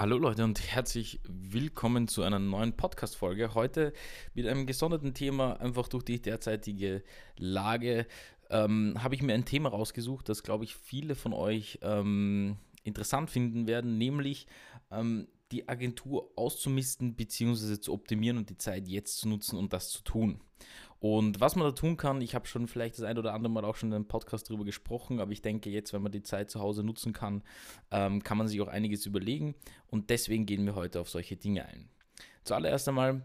Hallo Leute und herzlich willkommen zu einer neuen Podcast-Folge. Heute mit einem gesonderten Thema, einfach durch die derzeitige Lage, ähm, habe ich mir ein Thema rausgesucht, das, glaube ich, viele von euch ähm, interessant finden werden, nämlich ähm, die Agentur auszumisten bzw. zu optimieren und die Zeit jetzt zu nutzen und das zu tun. Und was man da tun kann, ich habe schon vielleicht das ein oder andere Mal auch schon in einem Podcast darüber gesprochen, aber ich denke jetzt, wenn man die Zeit zu Hause nutzen kann, ähm, kann man sich auch einiges überlegen und deswegen gehen wir heute auf solche Dinge ein. Zuallererst einmal,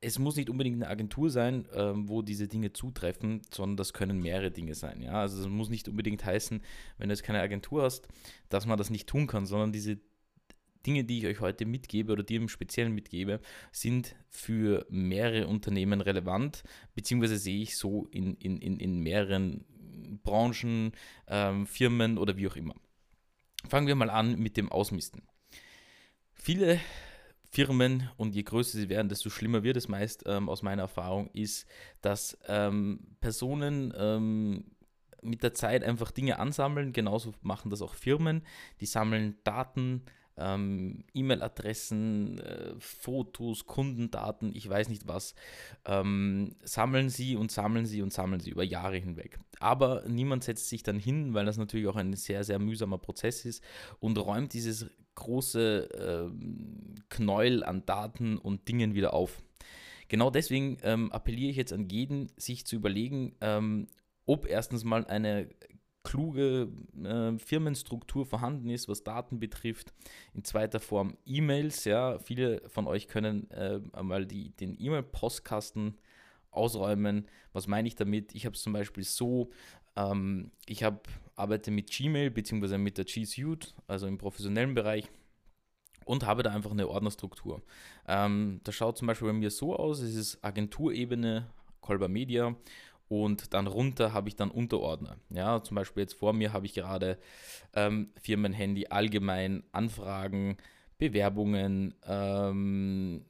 es muss nicht unbedingt eine Agentur sein, ähm, wo diese Dinge zutreffen, sondern das können mehrere Dinge sein. Ja? Also es muss nicht unbedingt heißen, wenn du jetzt keine Agentur hast, dass man das nicht tun kann, sondern diese Dinge, die ich euch heute mitgebe oder die im Speziellen mitgebe, sind für mehrere Unternehmen relevant, beziehungsweise sehe ich so in, in, in, in mehreren Branchen, ähm, Firmen oder wie auch immer. Fangen wir mal an mit dem Ausmisten. Viele Firmen und je größer sie werden, desto schlimmer wird es meist ähm, aus meiner Erfahrung, ist, dass ähm, Personen ähm, mit der Zeit einfach Dinge ansammeln. Genauso machen das auch Firmen. Die sammeln Daten, ähm, E-Mail-Adressen, äh, Fotos, Kundendaten, ich weiß nicht was, ähm, sammeln sie und sammeln sie und sammeln sie über Jahre hinweg. Aber niemand setzt sich dann hin, weil das natürlich auch ein sehr, sehr mühsamer Prozess ist und räumt dieses große äh, Knäuel an Daten und Dingen wieder auf. Genau deswegen ähm, appelliere ich jetzt an jeden, sich zu überlegen, ähm, ob erstens mal eine kluge äh, Firmenstruktur vorhanden ist, was Daten betrifft. In zweiter Form E-Mails, ja, viele von euch können äh, einmal die, den E-Mail-Postkasten ausräumen. Was meine ich damit? Ich habe es zum Beispiel so, ähm, ich hab, arbeite mit Gmail bzw. mit der G Suite, also im professionellen Bereich und habe da einfach eine Ordnerstruktur. Ähm, das schaut zum Beispiel bei mir so aus, es ist Agenturebene, Kolber Media und dann runter habe ich dann Unterordner. Ja, zum Beispiel jetzt vor mir habe ich gerade ähm, Firmenhandy, allgemein Anfragen, Bewerbungen, ähm,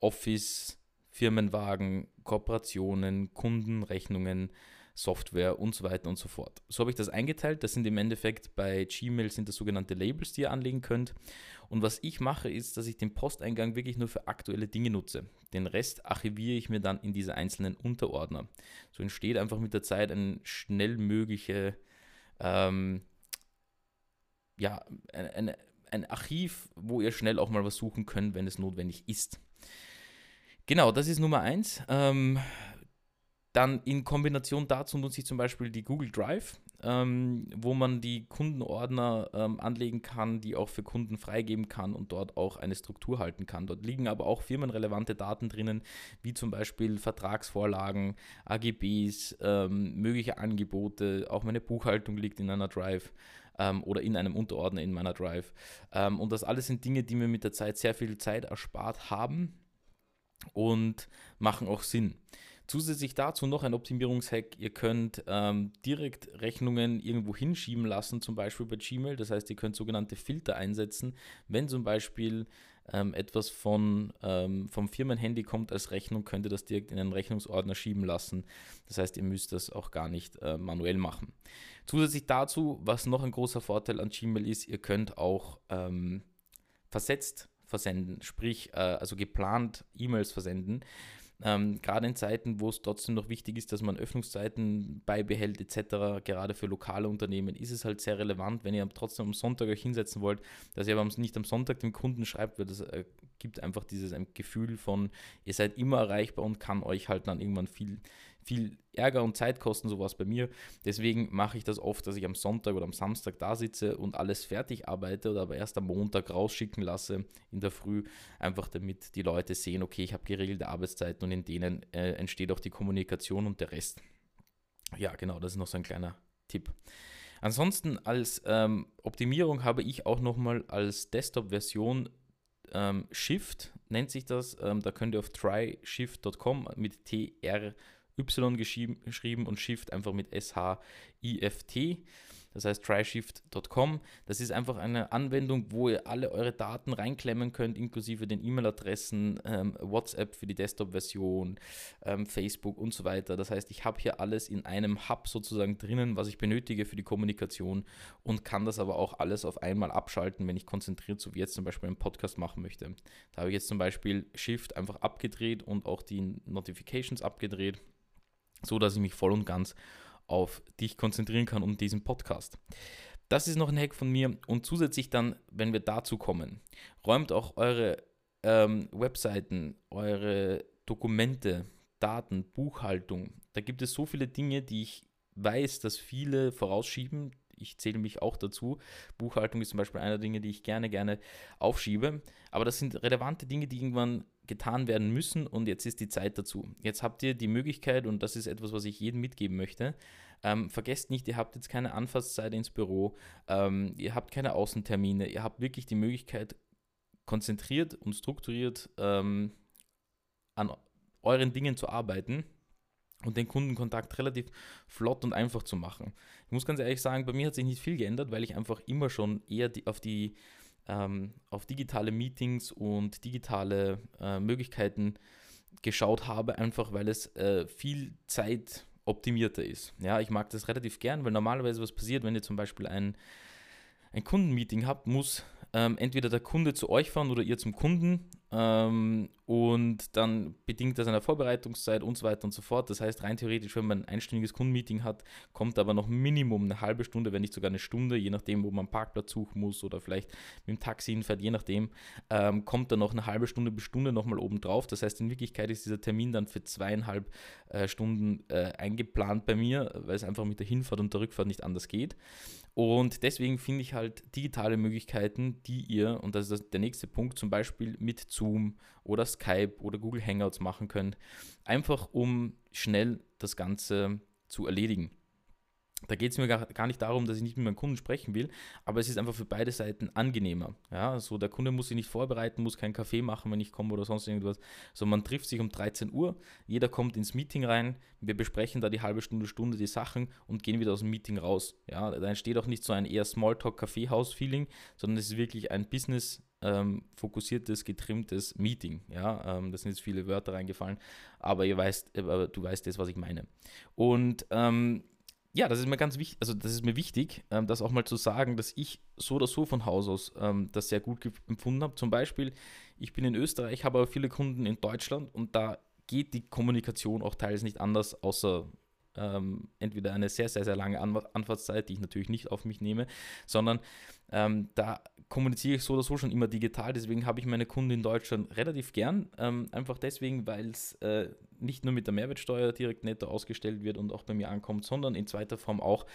Office, Firmenwagen, Kooperationen, Kundenrechnungen, Software und so weiter und so fort. So habe ich das eingeteilt. Das sind im Endeffekt bei Gmail sind das sogenannte Labels, die ihr anlegen könnt. Und was ich mache, ist, dass ich den Posteingang wirklich nur für aktuelle Dinge nutze. Den Rest archiviere ich mir dann in diese einzelnen Unterordner. So entsteht einfach mit der Zeit ein schnell mögliche, ähm, ja, ein, ein Archiv, wo ihr schnell auch mal was suchen könnt, wenn es notwendig ist. Genau, das ist Nummer eins. Ähm, dann in Kombination dazu nutze ich zum Beispiel die Google Drive, ähm, wo man die Kundenordner ähm, anlegen kann, die auch für Kunden freigeben kann und dort auch eine Struktur halten kann. Dort liegen aber auch firmenrelevante Daten drinnen, wie zum Beispiel Vertragsvorlagen, AGBs, ähm, mögliche Angebote, auch meine Buchhaltung liegt in einer Drive ähm, oder in einem Unterordner in meiner Drive. Ähm, und das alles sind Dinge, die mir mit der Zeit sehr viel Zeit erspart haben und machen auch Sinn. Zusätzlich dazu noch ein Optimierungshack. Ihr könnt ähm, direkt Rechnungen irgendwo hinschieben lassen, zum Beispiel bei Gmail. Das heißt, ihr könnt sogenannte Filter einsetzen. Wenn zum Beispiel ähm, etwas von, ähm, vom Firmenhandy kommt als Rechnung, könnt ihr das direkt in einen Rechnungsordner schieben lassen. Das heißt, ihr müsst das auch gar nicht äh, manuell machen. Zusätzlich dazu, was noch ein großer Vorteil an Gmail ist, ihr könnt auch ähm, versetzt versenden, sprich äh, also geplant E-Mails versenden. Ähm, gerade in Zeiten, wo es trotzdem noch wichtig ist, dass man Öffnungszeiten beibehält etc., gerade für lokale Unternehmen, ist es halt sehr relevant, wenn ihr trotzdem am Sonntag euch hinsetzen wollt, dass ihr aber nicht am Sonntag dem Kunden schreibt, weil das äh, gibt einfach dieses Gefühl von, ihr seid immer erreichbar und kann euch halt dann irgendwann viel viel Ärger und Zeit kosten, sowas bei mir. Deswegen mache ich das oft, dass ich am Sonntag oder am Samstag da sitze und alles fertig arbeite oder aber erst am Montag rausschicken lasse in der Früh, einfach damit die Leute sehen, okay, ich habe geregelte Arbeitszeiten und in denen äh, entsteht auch die Kommunikation und der Rest. Ja, genau, das ist noch so ein kleiner Tipp. Ansonsten als ähm, Optimierung habe ich auch nochmal als Desktop-Version ähm, Shift, nennt sich das. Ähm, da könnt ihr auf tryshift.com mit TR Y geschrieben, und Shift einfach mit S-H-I-F-T. Das heißt tryshift.com. Das ist einfach eine Anwendung, wo ihr alle eure Daten reinklemmen könnt, inklusive den E-Mail-Adressen, ähm, WhatsApp für die Desktop-Version, ähm, Facebook und so weiter. Das heißt, ich habe hier alles in einem Hub sozusagen drinnen, was ich benötige für die Kommunikation und kann das aber auch alles auf einmal abschalten, wenn ich konzentriert, so wie jetzt zum Beispiel einen Podcast machen möchte. Da habe ich jetzt zum Beispiel Shift einfach abgedreht und auch die Notifications abgedreht, so dass ich mich voll und ganz auf dich konzentrieren kann und diesen Podcast. Das ist noch ein Hack von mir und zusätzlich dann, wenn wir dazu kommen, räumt auch eure ähm, Webseiten, eure Dokumente, Daten, Buchhaltung. Da gibt es so viele Dinge, die ich weiß, dass viele vorausschieben. Ich zähle mich auch dazu. Buchhaltung ist zum Beispiel einer der Dinge, die ich gerne, gerne aufschiebe. Aber das sind relevante Dinge, die irgendwann getan werden müssen und jetzt ist die Zeit dazu. Jetzt habt ihr die Möglichkeit, und das ist etwas, was ich jedem mitgeben möchte, ähm, vergesst nicht, ihr habt jetzt keine Anfahrtszeit ins Büro, ähm, ihr habt keine Außentermine, ihr habt wirklich die Möglichkeit, konzentriert und strukturiert ähm, an euren Dingen zu arbeiten und den Kundenkontakt relativ flott und einfach zu machen. Ich muss ganz ehrlich sagen, bei mir hat sich nicht viel geändert, weil ich einfach immer schon eher die, auf die ähm, auf digitale Meetings und digitale äh, Möglichkeiten geschaut habe, einfach weil es äh, viel Zeit optimierter ist. Ja, ich mag das relativ gern, weil normalerweise was passiert, wenn ihr zum Beispiel ein, ein Kundenmeeting habt, muss ähm, entweder der Kunde zu euch fahren oder ihr zum Kunden ähm, und dann bedingt das eine Vorbereitungszeit und so weiter und so fort. Das heißt, rein theoretisch, wenn man ein einstündiges Kundenmeeting hat, kommt aber noch Minimum eine halbe Stunde, wenn nicht sogar eine Stunde, je nachdem, wo man Parkplatz suchen muss oder vielleicht mit dem Taxi hinfährt, je nachdem, ähm, kommt dann noch eine halbe Stunde bis Stunde nochmal oben drauf. Das heißt, in Wirklichkeit ist dieser Termin dann für zweieinhalb äh, Stunden äh, eingeplant bei mir, weil es einfach mit der Hinfahrt und der Rückfahrt nicht anders geht. Und deswegen finde ich halt digitale Möglichkeiten, die ihr, und das ist der nächste Punkt, zum Beispiel mit Zoom oder Skype oder Google Hangouts machen könnt, einfach um schnell das Ganze zu erledigen. Da geht es mir gar, nicht darum, dass ich nicht mit meinem Kunden sprechen will, aber es ist einfach für beide Seiten angenehmer. Ja, so der Kunde muss sich nicht vorbereiten, muss keinen Kaffee machen, wenn ich komme oder sonst irgendwas, sondern man trifft sich um 13 Uhr, jeder kommt ins Meeting rein, wir besprechen da die halbe Stunde, Stunde die Sachen und gehen wieder aus dem Meeting raus. Ja, da entsteht auch nicht so ein eher Smalltalk-Kaffeehaus-Feeling, sondern es ist wirklich ein Business- ähm, fokussiertes, getrimmtes Meeting. Ja, ähm, da sind jetzt viele Wörter reingefallen, aber ihr weißt, äh, du weißt das, was ich meine. Und ähm, ja, das ist mir ganz wichtig, also das ist mir wichtig, ähm, das auch mal zu sagen, dass ich so oder so von Haus aus ähm, das sehr gut empfunden habe. Zum Beispiel, ich bin in Österreich, habe aber viele Kunden in Deutschland und da geht die Kommunikation auch teils nicht anders, außer ähm, entweder eine sehr, sehr, sehr lange Anfahrtszeit, die ich natürlich nicht auf mich nehme, sondern ähm, da kommuniziere ich so oder so schon immer digital. Deswegen habe ich meine Kunden in Deutschland relativ gern. Ähm, einfach deswegen, weil es äh, nicht nur mit der Mehrwertsteuer direkt netto ausgestellt wird und auch bei mir ankommt, sondern in zweiter Form auch,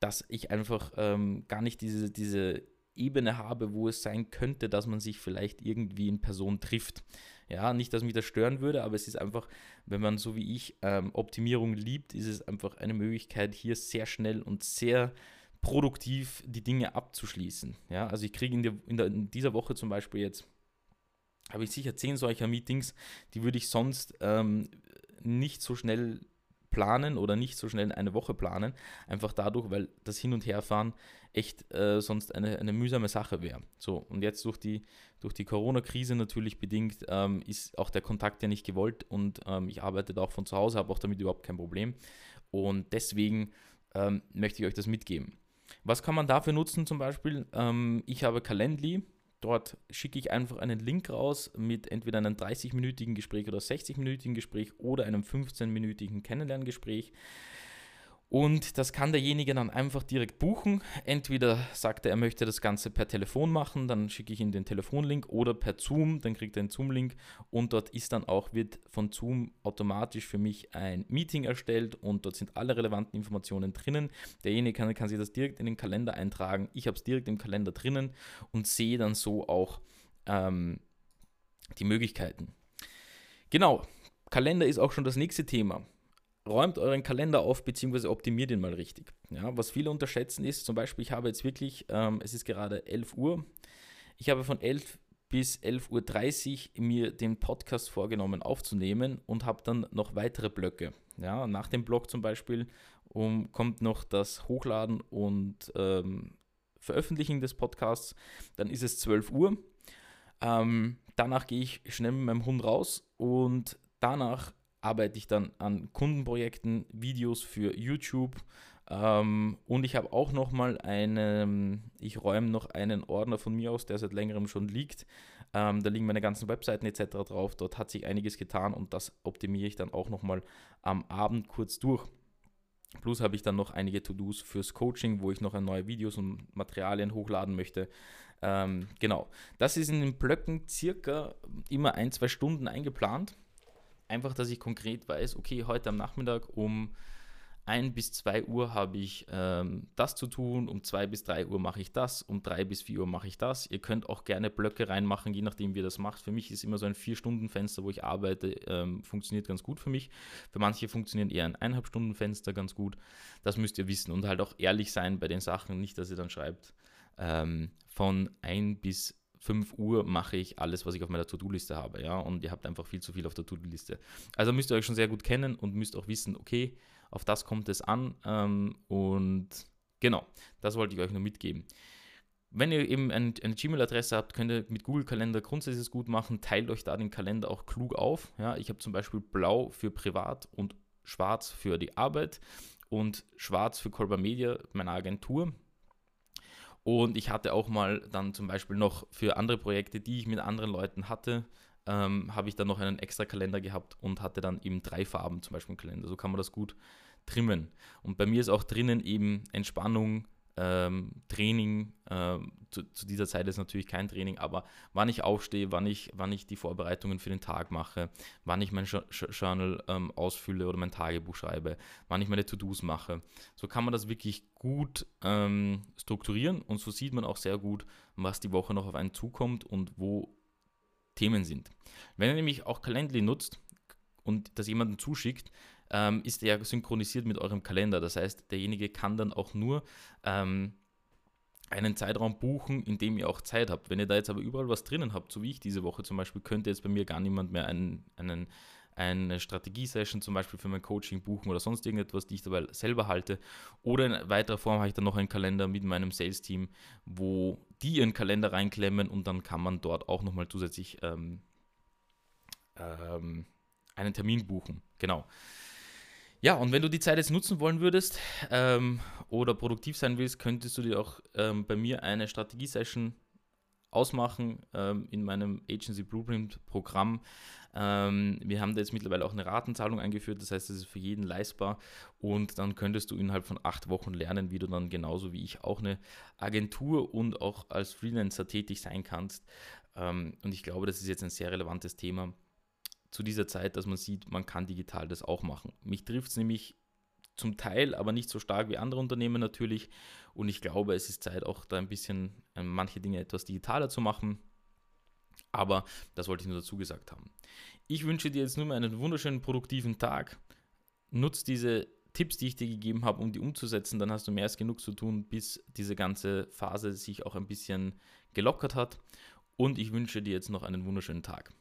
dass ich einfach ähm, gar nicht diese, diese Ebene habe, wo es sein könnte, dass man sich vielleicht irgendwie in Person trifft. Ja, nicht, dass mich das stören würde, aber es ist einfach, wenn man so wie ich ähm, Optimierung liebt, ist es einfach eine Möglichkeit, hier sehr schnell und sehr produktiv die Dinge abzuschließen. Ja, also ich kriege in, in, in dieser Woche zum Beispiel jetzt, habe ich sicher zehn solcher Meetings, die würde ich sonst ähm, nicht so schnell planen oder nicht so schnell eine Woche planen, einfach dadurch, weil das Hin- und Herfahren echt äh, sonst eine, eine mühsame Sache wäre. So, und jetzt durch die, durch die Corona-Krise natürlich bedingt, ähm, ist auch der Kontakt ja nicht gewollt und ähm, ich arbeite da auch von zu Hause, habe auch damit überhaupt kein Problem. Und deswegen ähm, möchte ich euch das mitgeben. Was kann man dafür nutzen zum Beispiel? Ähm, ich habe Calendly, Dort schicke ich einfach einen Link raus mit entweder einem 30-minütigen Gespräch oder 60-minütigen Gespräch oder einem 15-minütigen Kennenlerngespräch. Und das kann derjenige dann einfach direkt buchen. Entweder sagt er, er möchte das Ganze per Telefon machen, dann schicke ich ihm den Telefonlink oder per Zoom, dann kriegt er einen Zoom-Link und dort ist dann auch, wird von Zoom automatisch für mich ein Meeting erstellt und dort sind alle relevanten Informationen drinnen. Derjenige kann, kann sich das direkt in den Kalender eintragen. Ich habe es direkt im Kalender drinnen und sehe dann so auch ähm, die Möglichkeiten. Genau, Kalender ist auch schon das nächste Thema räumt euren Kalender auf, beziehungsweise optimiert ihn mal richtig. Ja, was viele unterschätzen ist, zum Beispiel, ich habe jetzt wirklich, ähm, es ist gerade 11 Uhr, ich habe von 11 bis 11.30 Uhr mir den Podcast vorgenommen aufzunehmen und habe dann noch weitere Blöcke. Ja, nach dem Blog zum Beispiel um, kommt noch das Hochladen und ähm, Veröffentlichen des Podcasts. Dann ist es 12 Uhr. Ähm, danach gehe ich schnell mit meinem Hund raus und danach arbeite ich dann an Kundenprojekten, Videos für YouTube. Ähm, und ich habe auch noch mal einen, ich räume noch einen Ordner von mir aus, der seit längerem schon liegt. Ähm, da liegen meine ganzen Webseiten etc. drauf. Dort hat sich einiges getan und das optimiere ich dann auch noch mal am Abend kurz durch. Plus habe ich dann noch einige To-Dos fürs Coaching, wo ich noch neue Videos und Materialien hochladen möchte. Ähm, genau, das ist in den Blöcken circa immer ein, zwei Stunden eingeplant. Einfach, dass ich konkret weiß, okay, heute am Nachmittag um 1 bis 2 Uhr habe ich ähm, das zu tun, um 2 bis 3 Uhr mache ich das, um 3 bis 4 Uhr mache ich das. Ihr könnt auch gerne Blöcke reinmachen, je nachdem, wie ihr das macht. Für mich ist immer so ein 4-Stunden-Fenster, wo ich arbeite, ähm, funktioniert ganz gut für mich. Für manche funktioniert eher ein 1,5-Stunden-Fenster ganz gut. Das müsst ihr wissen und halt auch ehrlich sein bei den Sachen, nicht, dass ihr dann schreibt, ähm, von 1 bis 5 Uhr mache ich alles, was ich auf meiner To-Do-Liste habe, ja, und ihr habt einfach viel zu viel auf der To-Do-Liste. Also müsst ihr euch schon sehr gut kennen und müsst auch wissen, okay, auf das kommt es an. Ähm, und genau, das wollte ich euch nur mitgeben. Wenn ihr eben ein, eine Gmail-Adresse habt, könnt ihr mit Google Kalender grundsätzlich gut machen. Teilt euch da den Kalender auch klug auf. Ja, ich habe zum Beispiel blau für privat und schwarz für die Arbeit und schwarz für Colber Media, meine Agentur. Und ich hatte auch mal dann zum Beispiel noch für andere Projekte, die ich mit anderen Leuten hatte, ähm, habe ich dann noch einen extra Kalender gehabt und hatte dann eben drei Farben zum Beispiel im Kalender. So kann man das gut trimmen. Und bei mir ist auch drinnen eben Entspannung, ähm, Training. Ähm, zu, zu, dieser Zeit ist natürlich kein Training, aber wann ich aufstehe, wann ich, wann ich die Vorbereitungen für den Tag mache, wann ich mein Journal ähm, ausfülle oder mein Tagebuch schreibe, wann ich meine To-Dos mache. So kann man das wirklich gut ähm, strukturieren und so sieht man auch sehr gut, was die Woche noch auf einen zukommt und wo Themen sind. Wenn ihr nämlich auch Calendly nutzt und das jemandem zuschickt, ähm, ist er synchronisiert mit eurem Kalender. Das heißt, derjenige kann dann auch nur ähm, einen Zeitraum buchen, in dem ihr auch Zeit habt. Wenn ihr da jetzt aber überall was drinnen habt, so wie ich diese Woche zum Beispiel, könnte jetzt bei mir gar niemand mehr einen, einen eine Strategie-Session zum Beispiel für mein Coaching buchen oder sonst irgendetwas, die ich dabei selber halte. Oder in weiterer Form habe ich dann noch einen Kalender mit meinem Sales-Team, wo die ihren Kalender reinklemmen und dann kann man dort auch nochmal zusätzlich ähm, ähm, einen Termin buchen. Genau. Ja, und wenn du die Zeit jetzt nutzen wollen würdest ähm, oder produktiv sein willst, könntest du dir auch ähm, bei mir eine Strategie-Session ausmachen ähm, in meinem Agency Blueprint Programm. Ähm, wir haben da jetzt mittlerweile auch eine Ratenzahlung eingeführt, das heißt, es ist für jeden leistbar und dann könntest du innerhalb von acht Wochen lernen, wie du dann genauso wie ich auch eine Agentur und auch als Freelancer tätig sein kannst. Ähm, und ich glaube, das ist jetzt ein sehr relevantes Thema zu dieser Zeit, dass man sieht, man kann digital das auch machen. Mich trifft es nämlich zum Teil, aber nicht so stark wie andere Unternehmen natürlich. Und ich glaube, es ist Zeit, auch da ein bisschen äh, manche Dinge etwas digitaler zu machen. Aber das wollte ich nur dazu gesagt haben. Ich wünsche dir jetzt nur mal einen wunderschönen, produktiven Tag. Nutz diese Tipps, die ich dir gegeben habe, um die umzusetzen. Dann hast du mehr als genug zu tun, bis diese ganze Phase sich auch ein bisschen gelockert hat. Und ich wünsche dir jetzt noch einen wunderschönen Tag.